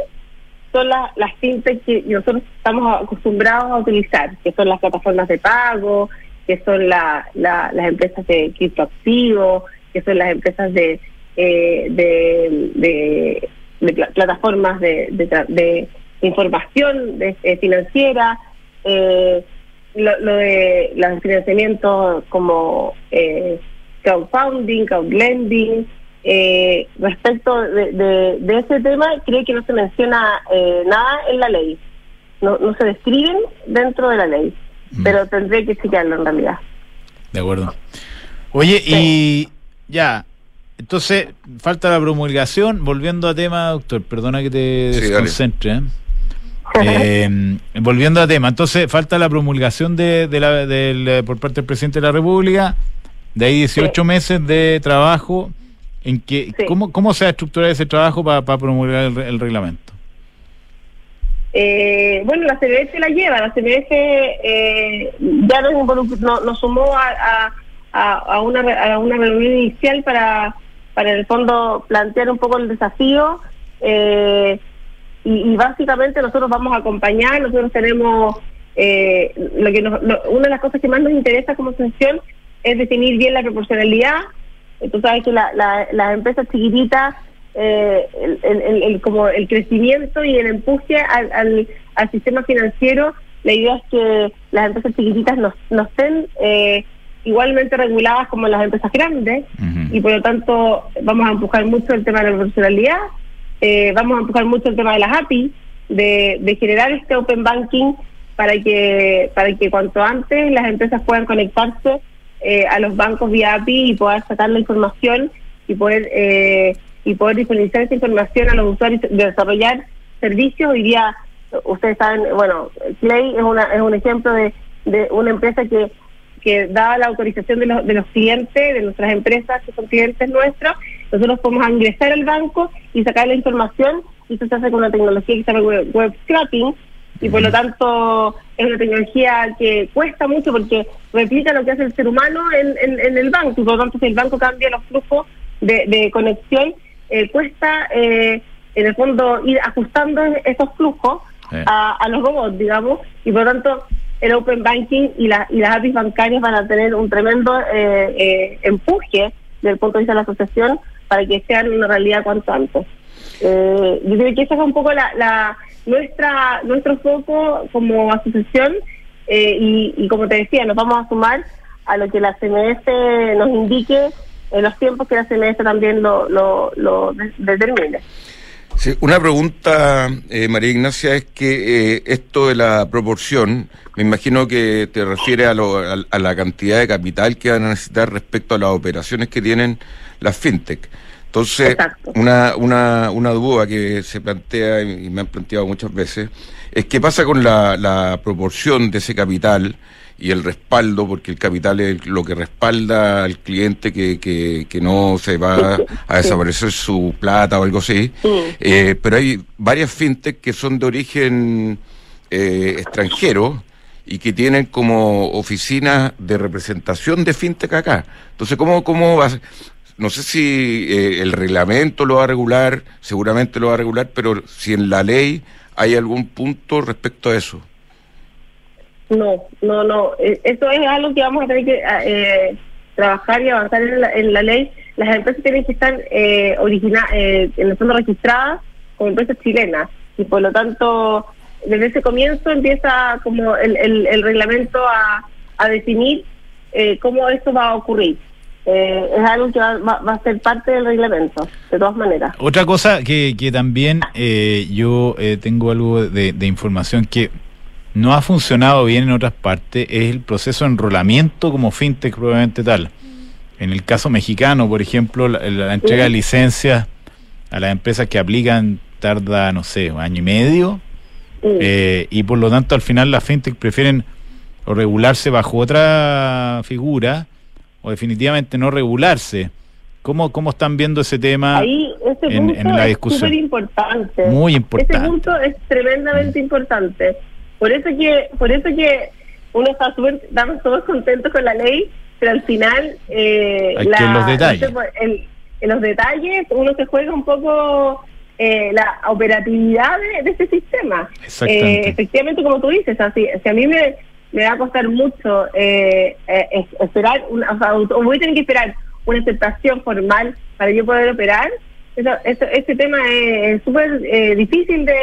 E: son la- las fintech que nosotros estamos acostumbrados a utilizar, que son las plataformas de pago, que son la, la- las empresas de criptoactivos, que son las empresas de, eh, de, de- de pla- plataformas de, información eh, financiera, eh, lo, lo de los financiamientos como eh, crowdfunding, crowdlending. Eh, respecto de, de, de ese tema, creo que no se menciona eh, nada en la ley. No, no se describen dentro de la ley,
B: Mm.
E: pero tendré que chequearlo en realidad.
B: De acuerdo. Oye, y ya, entonces, falta la promulgación. Volviendo a tema, doctor, perdona que te
C: Sí,
B: desconcentre. ¿eh? Eh, volviendo a tema, entonces falta la promulgación de, de la, del, eh, por parte del presidente de la República, de ahí 18 meses de trabajo. En que,
E: Sí.
B: ¿cómo, ¿Cómo se va a estructurar ese trabajo para promulgar el, el reglamento?
E: Eh, bueno, la CBF la lleva, la CBF eh, ya nos, nos sumó a, a- a- una, a una reunión inicial para, para en el fondo plantear un poco el desafío eh, y, y básicamente nosotros vamos a acompañar, nosotros tenemos, eh, lo que nos- lo- una de las cosas que más nos interesa como asociación es definir bien la proporcionalidad, tú sabes que la- la- las empresas chiquititas eh, el, el- el- el- como el crecimiento y el empuje al, al, al sistema financiero, la idea es que las empresas chiquititas no, no estén eh, igualmente reguladas como las empresas grandes y por lo tanto vamos a empujar mucho el tema de la profesionalidad, eh, vamos a empujar mucho el tema de las API, de, de generar este open banking para que para que cuanto antes las empresas puedan conectarse eh, a los bancos vía API y poder sacar la información y poder eh, y poder disponibilizar esa información a los usuarios de desarrollar servicios. Hoy día ustedes saben bueno Clay es una es un ejemplo de, una empresa que que dada la autorización de los, de los clientes, de nuestras empresas que son clientes nuestros, nosotros podemos ingresar al banco y sacar la información y eso se hace con una tecnología que se llama web, web scrapping y por lo tanto es una tecnología que cuesta mucho porque replica lo que hace el ser humano en, en, en el banco. Y por lo tanto si el banco cambia los flujos de, de conexión, eh, cuesta eh, en el fondo ir ajustando esos flujos a, a los robots, digamos, y por lo tanto el open banking y, la, y las APIs bancarias van a tener un tremendo eh, eh, empuje desde el punto de vista de la asociación para que sean una realidad cuanto antes. Eh, yo creo que esa es un poco la, la nuestra nuestro foco como asociación eh, y, y como te decía, nos vamos a sumar a lo que la CMS nos indique en los tiempos que la CMS también lo, lo, lo de- determine.
C: Sí, una pregunta, eh, María Ignacia, es que eh, esto de la proporción, me imagino que te refiere a, lo- a- a la cantidad de capital que van a necesitar respecto a las operaciones que tienen las fintech. Entonces,
E: Exacto.
C: una, una, una duda que se plantea y me han planteado muchas veces es qué pasa con la, la proporción de ese capital y el respaldo, porque el capital es lo que respalda al cliente que, que, que no se va a desaparecer su plata o algo así. Eh, pero hay varias fintech que son de origen eh, extranjero y que tienen como oficina de representación de fintech acá. Entonces, ¿cómo, cómo va a ser? No sé si eh, el reglamento lo va a regular, seguramente lo va a regular, pero si en la ley hay algún punto respecto a eso.
E: No, no, no. Eh, Eso es algo que vamos a tener que eh, trabajar y avanzar en la, en la ley. Las empresas tienen que estar eh, eh, en el fondo registradas como empresas chilenas y por lo tanto desde ese comienzo empieza como el, el, el reglamento a, a definir eh, cómo esto va a ocurrir. Eh, es algo que va, va- va a ser parte del reglamento, de todas maneras.
B: Otra cosa que, que también eh, yo eh, tengo algo de, de información que no ha funcionado bien en otras partes es el proceso de enrolamiento como fintech probablemente tal. En el caso mexicano, por ejemplo, la, la entrega de licencias a las empresas que aplican tarda, no sé, un año y medio eh, y por lo tanto al final las fintech prefieren regularse bajo otra figura o definitivamente no regularse. ¿Cómo, cómo están viendo ese tema?
E: Ahí ese
B: en-
E: punto
B: en la
E: es
B: discusión.
E: importante.
B: Muy importante.
E: Ese punto es tremendamente importante. Por eso que por eso que uno está súper, estamos todos contentos con la ley, pero al final eh,
B: Hay que en los detalles.
E: el- en los detalles uno se juega un poco eh, la operatividad de, de este sistema.
B: Exactamente.
E: Eh, efectivamente, como tú dices, así, si a mí me, me va a costar mucho eh, eh, es- esperar, una, o voy a tener que esperar una aceptación formal para yo poder operar, eso, eso, este tema es súper eh, difícil de,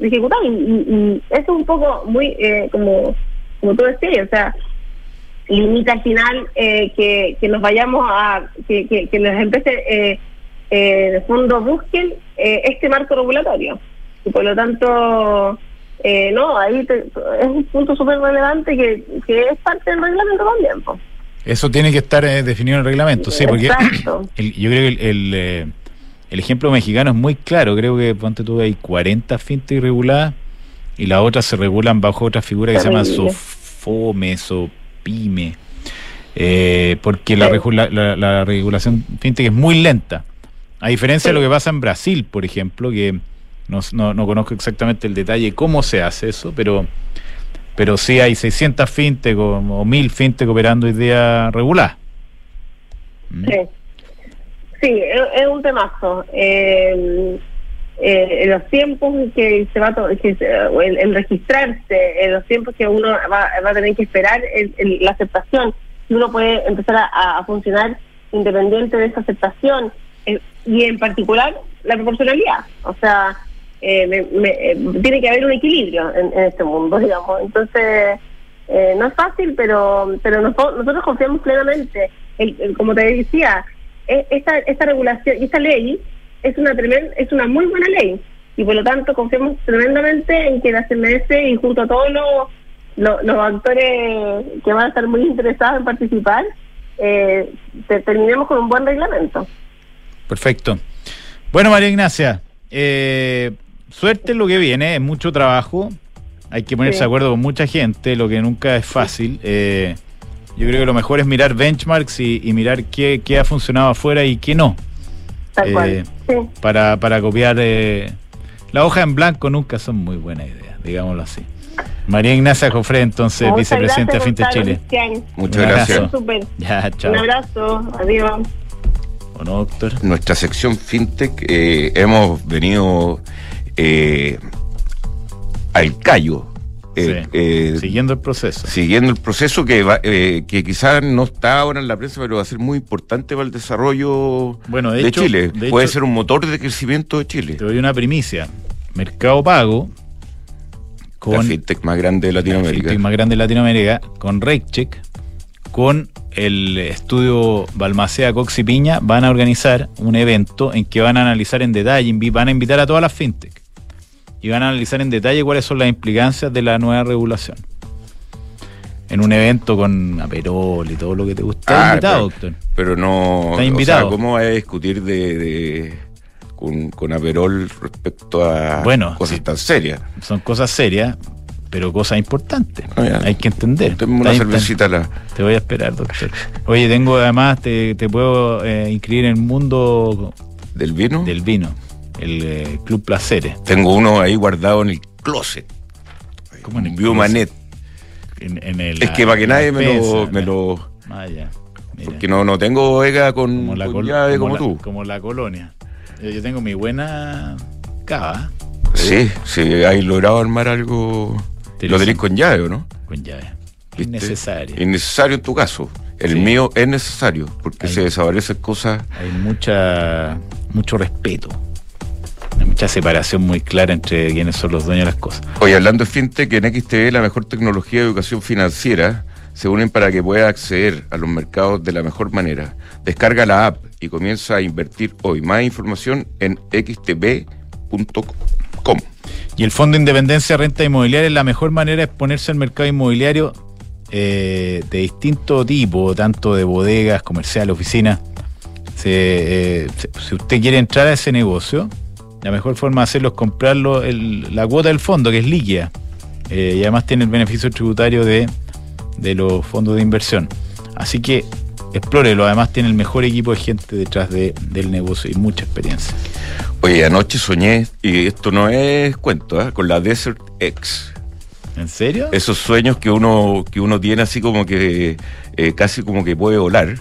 E: ejecutar y, y- eso es un poco muy, eh, como, como tú decías, o sea, limita al final eh, que, que nos vayamos a, que, que, que las empresas de fondo busquen este marco regulatorio. Y por lo tanto, eh, no, ahí te- es un punto súper relevante que, que es parte del reglamento también. pues.
B: Eso tiene que estar eh, definido en el reglamento, sí, porque el- yo creo que el, el, eh, el ejemplo mexicano es muy claro. Creo que, ponte tú, hay 40 fintech reguladas y las otras se regulan bajo otra figura que se llama. SOFOME, SOPYME. Eh, porque la, regula- la- la regulación fintech es muy lenta. A diferencia de lo que pasa en Brasil, por ejemplo, que no, no- no conozco exactamente el detalle cómo se hace eso, pero pero sí hay 600 fintech o, o 1000 fintech operando hoy día regular. ¿Mm?
E: Sí, sí es, un temazo. Eh, eh, los tiempos que se va que se- el, el registrarse, los tiempos que uno va, va a tener que esperar el- la aceptación, uno puede empezar a, a funcionar independiente de esa aceptación, eh, y en particular la proporcionalidad. O sea, eh, me- me- eh, tiene que haber un equilibrio en, este mundo, digamos. Entonces, eh, no es fácil, pero pero nos- nosotros confiamos plenamente. Como te decía, e- esta, esta regulación y esta ley es una tremen- es una muy buena ley y por lo tanto confiamos tremendamente en que la CMS y junto a todos los, los, los actores que van a estar muy interesados en participar, eh, te- terminemos con un buen reglamento.
B: Perfecto. Bueno, María Ignacia, eh, suerte en lo que viene, es mucho trabajo. Hay que ponerse
E: Sí.
B: de acuerdo con mucha gente, lo que nunca es fácil. Eh, yo creo que lo mejor es mirar benchmarks y, y mirar qué, qué ha funcionado afuera y qué no,
E: Tal
B: Eh,
E: cual. Sí.
B: para, para copiar. Eh, la hoja en blanco nunca son muy buenas ideas, digámoslo así. María Ignacia Jofre, entonces,
E: Muchas
B: vicepresidenta de Fintech Chile.
E: Cristian.
C: Muchas
B: Un
C: gracias.
B: abrazo.
E: Súper.
B: Ya, chao.
E: Un abrazo. Adiós.
B: ¿O no, doctor?
C: Nuestra sección FinTech eh, hemos venido eh, al callo. eh,
B: Sí.
C: eh,
B: Siguiendo el proceso.
C: siguiendo el proceso que, va, eh, que quizás no está ahora en la prensa, pero va a ser muy importante para el desarrollo
B: Bueno, de
C: de,
B: hecho-
C: Chile.
B: de
C: Puede
B: hecho-
C: ser un motor de crecimiento de Chile.
B: Te doy una primicia. Mercado Pago con
C: la FinTech más grande de
B: la
C: Latinoamérica.
B: fintech más grande de Latinoamérica, con RateCheck, con el estudio Balmacea Cox y Piña, van a organizar un evento en que van a analizar en detalle, van a invitar a todas las fintech y van a analizar en detalle cuáles son las implicancias de la nueva regulación. En un evento con Aperol y todo lo que te gusta. ¿Estás
C: Ah,
B: invitado,
C: pero-
B: doctor?
C: Pero no.
B: Está invitado.
C: O sea, ¿cómo va a discutir de, de- con, con Aperol respecto a
B: Bueno,
C: cosas
B: sí.
C: tan serias?
B: Son cosas serias, pero cosas importantes.
C: Ah, ya.
B: Hay que entender.
C: Tenemos una cervecita la.
B: Te voy a esperar, doctor. Oye, tengo además, te, te puedo eh, inscribir en el mundo
C: del vino.
B: del vino, el eh, Club Placeres.
C: Tengo uno ahí guardado en el closet.
B: ¿Cómo en el
C: Biomanet.
B: En, en el,
C: Es que para que nadie me lo, me lo.
B: Ah, ya. Mira,
C: Porque no, no tengo bodega con,
B: como la,
C: con
B: col-
C: llave como,
B: la-
C: tú.
B: como la colonia. Yo, yo tengo mi buena cava
C: Sí, sí, hay logrado armar algo. Lo tenéis con llave, ¿o no?
B: con llave.
C: ¿Viste?
B: Innecesaria.
C: Innecesario en tu caso. El
B: Sí.
C: mío es necesario, porque
B: Ahí.
C: se desaparecen cosas.
B: Hay mucha mucho respeto. Mucha separación muy clara entre quienes son los dueños de las cosas.
C: Oye, hablando de fintech, en XTV la mejor tecnología de educación financiera se unen para que puedas acceder a los mercados de la mejor manera. Descarga la app y comienza a invertir hoy. Más información en xtv.com.
B: Y el Fondo de Independencia de Renta Inmobiliaria es la mejor manera de exponerse al mercado inmobiliario eh, de distinto tipo, tanto de bodegas, comercial, oficinas. Eh, si usted quiere entrar a ese negocio, la mejor forma de hacerlo es comprarlo el- la cuota del fondo, que es líquida. Eh, y además tiene el beneficio tributario de, de los fondos de inversión. Así que explórelo. Además tiene el mejor equipo de gente detrás de- del negocio y mucha experiencia.
C: Oye, anoche soñé, y esto no es cuento, ¿eh? con la Desert X.
B: ¿En serio?
C: Esos sueños que uno, que uno tiene así como que eh, casi como que puede volar.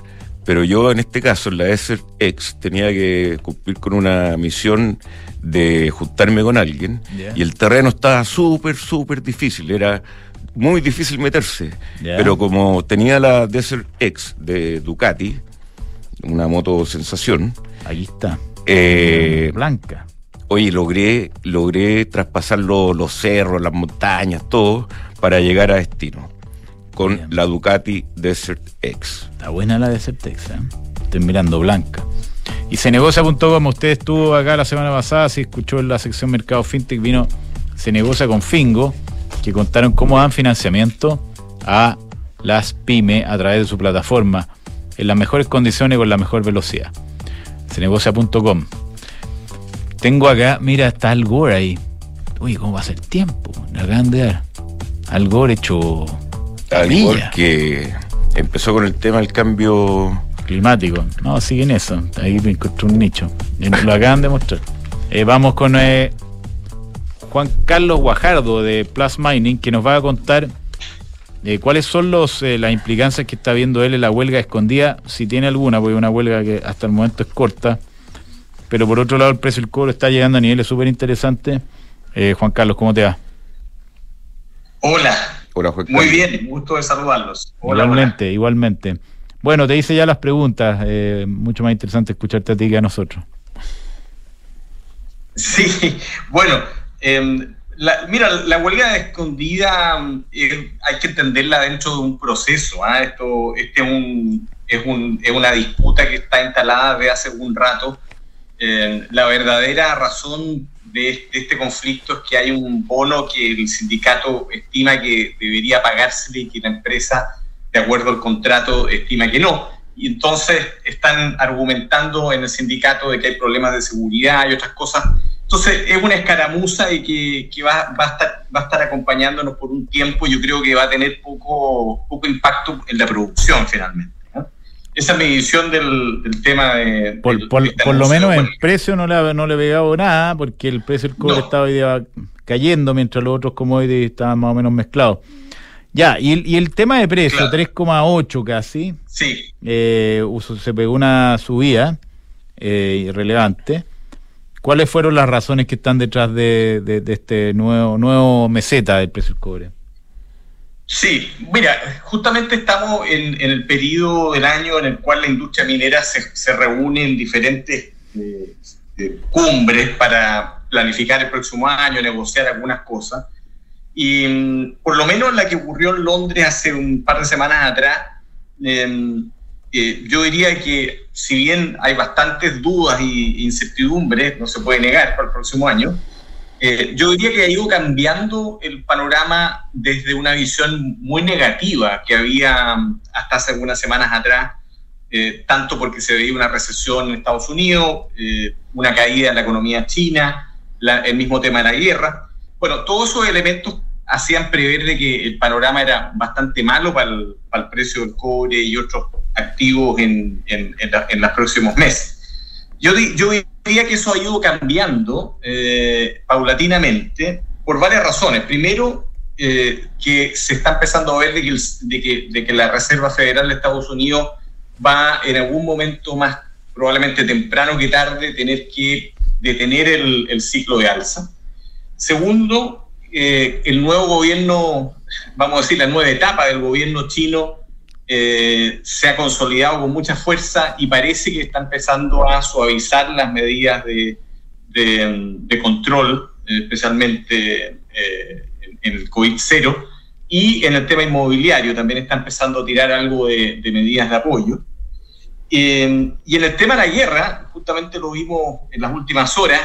C: Pero yo en este caso, en la Desert X, tenía que cumplir con una misión de juntarme con alguien y el terreno estaba súper, súper difícil. Era muy difícil meterse. Pero como tenía la Desert X de Ducati, una moto sensación,
B: Aquí está.
C: eh,
B: Blanca.
C: Oye, logré, logré traspasar lo- los cerros, las montañas, todo, para llegar a destino. Con
B: Bien.
C: la Ducati Desert X.
B: Está buena la de Certex, ¿eh? Estoy mirando blanca. Y Cenegocia.com, usted estuvo acá la semana pasada, si escuchó en la sección Mercado FinTech, vino Se negocia con Fingo, que contaron cómo dan financiamiento a las pymes a través de su plataforma en las mejores condiciones y con la mejor velocidad. Cenegocia.com. Tengo acá, mira, está Al Gore ahí. Uy, ¿cómo va a ser tiempo? La grande Al Gore hecho.
C: Al que empezó con el tema del cambio
B: climático. No, sigue en eso. Ahí me encontré un nicho. Lo acaban de mostrar. Eh, vamos con eh, Juan Carlos Guajardo de Plus Mining, que nos va a contar eh, cuáles son los, las implicancias que está viendo él en la huelga escondida, si tiene alguna, porque es una huelga que hasta el momento es corta. Pero por otro lado, el precio del cobre está llegando a niveles súper interesantes. Juan Carlos, ¿cómo te va?
F: Hola. Muy bien, gusto de saludarlos.
B: igualmente, igualmente. Bueno, te hice ya las preguntas, eh, mucho más interesante escucharte a ti que a nosotros.
F: Sí, bueno, em, mira, la huelga escondida eh, hay que entenderla dentro de un proceso. ¿ah? Esto este es, un, es, una disputa que está instalada desde hace un rato. Em, la verdadera razón de, este conflicto es que hay un bono que el sindicato estima que debería pagársele y que la empresa de acuerdo al contrato, estima que no. Y entonces están argumentando en el sindicato de que hay problemas de seguridad y otras cosas. Entonces es una escaramuza y que, que va, va, a estar, va a estar acompañándonos por un tiempo. Yo creo que va a tener poco, poco impacto en la producción finalmente. Esa es mi visión del, tema de...
B: Por, por, lo menos en precio no le, no le pegado nada, porque el precio del cobre estaba hoy cayendo, mientras los otros commodities estaban más o menos mezclados. Ya, y el, y el tema de precio, 3,8 casi.
F: Sí.
B: Eh, se pegó una subida eh, relevante. ¿Cuáles fueron las razones que están detrás de, de, este nuevo, nuevo meseta del precio del cobre?
F: Sí, mira, justamente estamos en, el periodo del año en el cual la industria minera se, reúne en diferentes eh, cumbres para planificar el próximo año, negociar algunas cosas. Y mm, por lo menos la que ocurrió en Londres hace un par de semanas atrás, em, eh, yo diría que si bien hay bastantes dudas e incertidumbres, no se puede negar para el próximo año, eh, yo diría que ha ido cambiando el panorama desde una visión muy negativa que había mm, hasta hace algunas semanas atrás, eh, tanto porque se veía una recesión en Estados Unidos, una caída en la economía china, el mismo tema de la guerra. Bueno, todos esos elementos hacían prever de que el panorama era bastante malo para el, precio del cobre y otros activos en, en, los próximos meses. Yo, diría que eso ha ido cambiando eh, paulatinamente por varias razones. Primero, eh, que se está empezando a ver de que, la Reserva Federal de Estados Unidos va en algún momento más, probablemente temprano que tarde, tener que detener el, el ciclo de alza. Segundo, eh, el nuevo gobierno, vamos a decir, la nueva etapa del gobierno chino eh, se ha consolidado con mucha fuerza y parece que está empezando a suavizar las medidas de, control, especialmente eh, en, el COVID-0, y en el tema inmobiliario también está empezando a tirar algo de, medidas de apoyo. y en el tema de la guerra, justamente lo vimos en las últimas horas,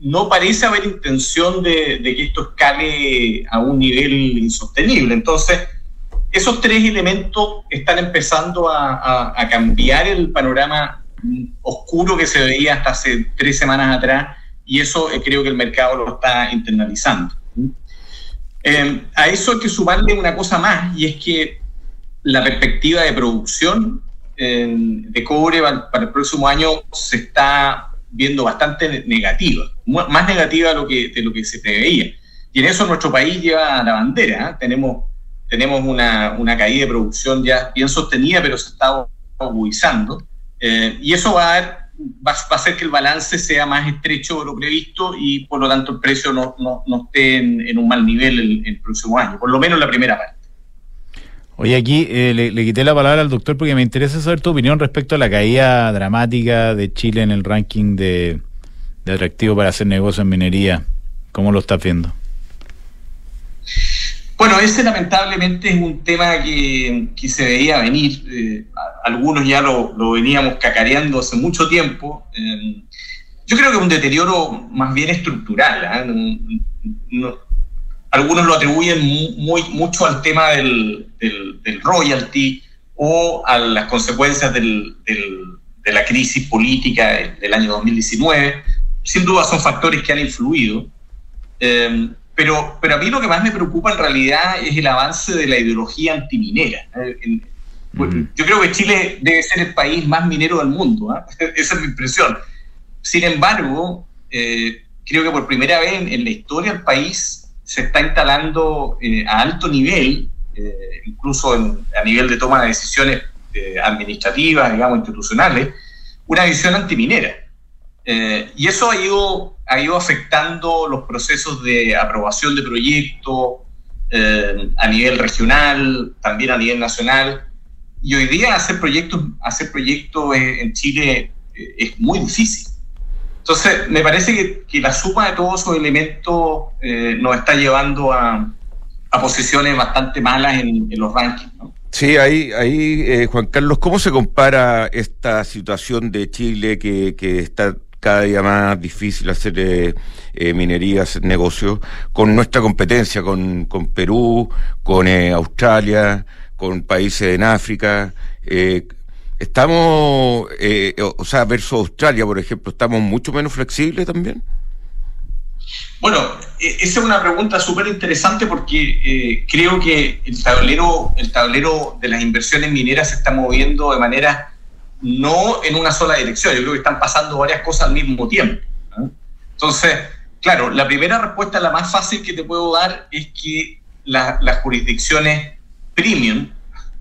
F: no parece haber intención de, que esto escale a un nivel insostenible. Entonces, esos tres elementos están empezando a, cambiar el panorama oscuro que se veía hasta hace tres semanas atrás y eso eh, creo que el mercado lo está internalizando. Eh, a eso hay que sumarle una cosa más y es que la perspectiva de producción eh, de cobre para el próximo año se está viendo bastante negativa, más negativa de lo que, de lo que se preveía. Y en eso nuestro país lleva la bandera. Tenemos, tenemos una, una, caída de producción ya bien sostenida, pero se está agudizando. Eh, y eso va a, va, a, hacer que el balance sea más estrecho de lo previsto y por lo tanto el precio no, no, no esté en, un mal nivel el, próximo año, por lo menos la primera parte.
B: Oye, aquí eh, le, quité la palabra al doctor porque me interesa saber tu opinión respecto a la caída dramática de Chile en el ranking de, atractivo para hacer negocio en minería. ¿Cómo lo estás viendo?
F: Bueno, ese lamentablemente es un tema que, se veía venir. Eh, algunos ya lo, veníamos cacareando hace mucho tiempo. Eh, yo creo que un deterioro más bien estructural. ¿ah? algunos lo atribuyen muy, mucho al tema del, del, royalty o a las consecuencias del, de la crisis política del año 2019. Sin duda son factores que han influido. Eh, pero, pero a mí lo que más me preocupa en realidad es el avance de la ideología antiminera. Eh, pues, yo creo que Chile debe ser el país más minero del mundo, ¿ah? esa es mi impresión. Sin embargo, eh, creo que por primera vez en, la historia del país se está instalando eh, a alto nivel, incluso a nivel de toma de decisiones administrativas, digamos, institucionales, una visión antiminera. Y eso ha ido ha ido afectando los procesos de aprobación de proyectos eh, a nivel regional, también a nivel nacional. Y hoy día hacer proyectos, hacer proyectos en Chile eh, es muy difícil. Entonces, me parece que, que la suma de todos esos elementos eh, nos está llevando a, a, posiciones bastante malas en, en los rankings. ¿no?
C: Sí, ahí, ahí Juan Carlos, ¿cómo se compara esta situación de Chile que, que está cada día más difícil hacer eh, eh, minería, hacer negocios, con nuestra competencia, con, Perú, con eh, Australia, con países en África. estamos, o sea, versus Australia, por ejemplo, ¿estamos mucho menos flexibles también?
F: Bueno, e, esa es una pregunta súper interesante porque creo que el tablero, el tablero de las inversiones mineras se está moviendo de manera no en una sola dirección. Yo creo que están pasando varias cosas al mismo tiempo. Entonces, claro, la primera respuesta, la más fácil que te puedo dar, es que las jurisdicciones premium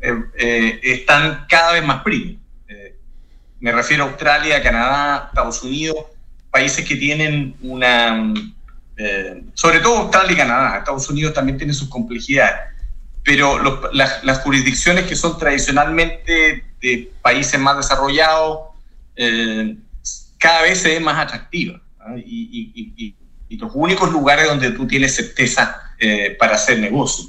F: eh, eh, están cada vez más premium. Eh, me refiero a Australia, Canadá, Estados Unidos, países que tienen una... sobre todo Australia y Canadá, Estados Unidos también tiene sus complejidades pero las, jurisdicciones que son tradicionalmente de países más desarrollados eh, cada vez se ven más atractivas y, los únicos lugares donde tú tienes certeza eh, para hacer negocios.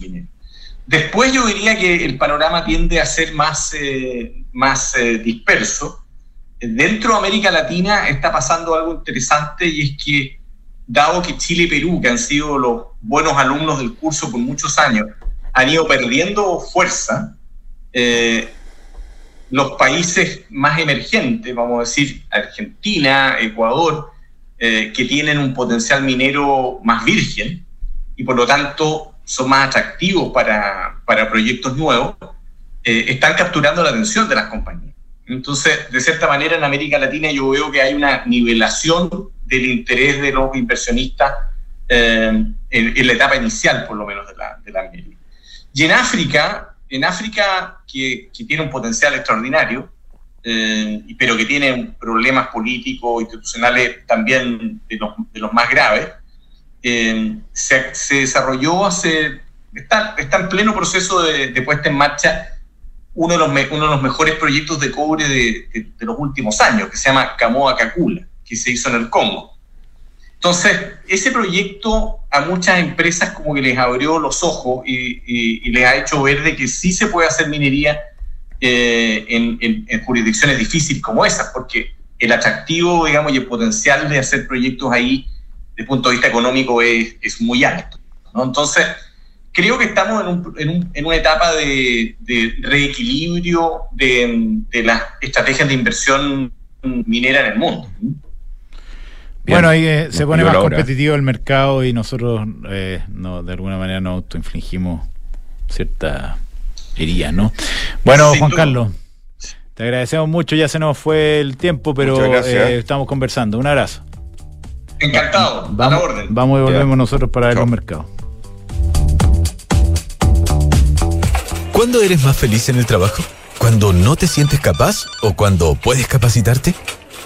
F: Después yo diría que el panorama tiende a ser más, eh, más disperso. Dentro de América Latina está pasando algo interesante y es que dado que Chile y Perú, que han sido los buenos alumnos del curso por muchos años, han ido perdiendo fuerza. Eh, los países más emergentes, vamos a decir Argentina, Ecuador, eh, que tienen un potencial minero más virgen y por lo tanto son más atractivos para, para proyectos nuevos, eh, están capturando la atención de las compañías. Entonces, de cierta manera, en América Latina yo veo que hay una nivelación del interés de los inversionistas en, la etapa inicial, por lo menos, de la, de la minería. Y en África, en África que, tiene un potencial extraordinario, eh, pero que tiene problemas políticos, institucionales también de los, más graves, eh, se, desarrolló hace, está, está, en pleno proceso de, puesta en marcha uno de, los uno de los mejores proyectos de cobre de, de los últimos años, que se llama Camoa Cacula, que se hizo en el Congo. Entonces, ese proyecto a muchas empresas como que les abrió los ojos y, les ha hecho ver de que sí se puede hacer minería eh, en, jurisdicciones difíciles como esas, porque el atractivo, digamos, y el potencial de hacer proyectos ahí, desde el punto de vista económico, es, muy alto. Entonces, creo que estamos en, una etapa de, reequilibrio de, de las estrategias de inversión minera en el mundo.
B: Bueno, ahí eh, se pone más competitivo el mercado y nosotros eh, no, de alguna manera nos autoinfligimos cierta herida, ¿no? Bueno, Juan Carlos, te agradecemos mucho, ya se nos fue el tiempo, pero eh, estamos conversando. Un abrazo.
F: Encantado,
B: vamos, a orden. Vamos y volvemos nosotros para ver los mercados.
G: ¿Cuándo eres más feliz en el trabajo? ¿Cuando no te sientes capaz o cuando puedes capacitarte?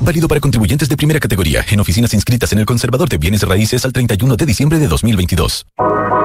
G: Válido para contribuyentes de primera categoría en oficinas inscritas en el Conservador de Bienes Raíces al 31 de diciembre de 2022.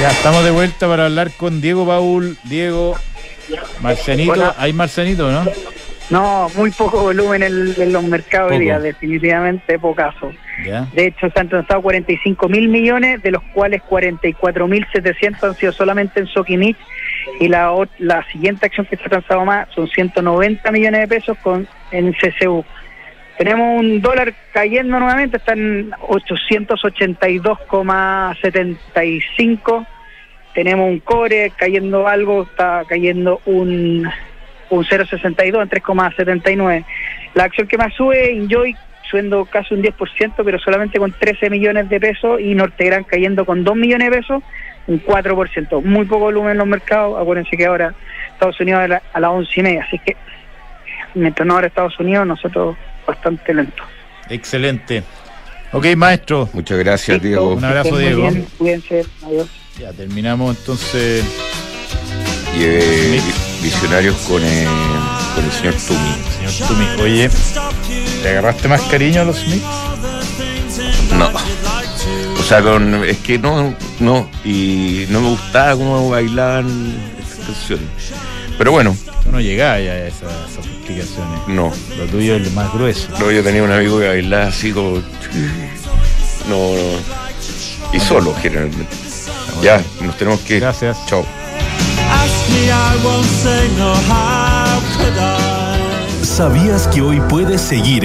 B: Ya estamos de vuelta para hablar con Diego Paul. Diego, Marcenito,
H: Hola.
B: hay Marcenito, ¿no?
H: No, muy poco volumen en, en los mercados hoy día, definitivamente pocaso.
B: Ya.
H: De hecho, se han transado 45 mil millones, de los cuales 44 mil 700 han sido solamente en Soquimich. Y la, la siguiente acción que se ha transado más son 190 millones de pesos con en CCU. Tenemos un dólar cayendo nuevamente, está en 882,75. Tenemos un core cayendo algo, está cayendo un, un 0,62 en 3,79. La acción que más sube, Enjoy, subiendo casi un 10%, pero solamente con 13 millones de pesos, y Nortegran cayendo con 2 millones de pesos, un 4%. Muy poco volumen en los mercados. Acuérdense que ahora Estados Unidos a, la- a las 11 y media, así que mientras no ahora Estados Unidos, nosotros bastante lento.
B: Excelente. Ok, maestro.
C: Muchas gracias, Diego.
B: Un abrazo, Diego.
H: bien, cuídense, adiós.
B: Ya terminamos entonces.
C: Y eh, visionarios con, eh, con el señor Tumi.
B: Señor Tumi, oye, ¿te agarraste más cariño a los Smiths?
C: No. O sea, con, es que no, no. Y no me gustaba cómo bailaban estas canciones. Pero bueno,
B: Tú no llegabas ya a esas
C: no.
B: Lo tuyo es lo más grueso.
C: No, yo tenía un amigo que bailaba así como. No, no. Y solo, generalmente. Ya, nos tenemos que ir.
B: Gracias.
C: Chao.
G: ¿Sabías que hoy puedes seguir en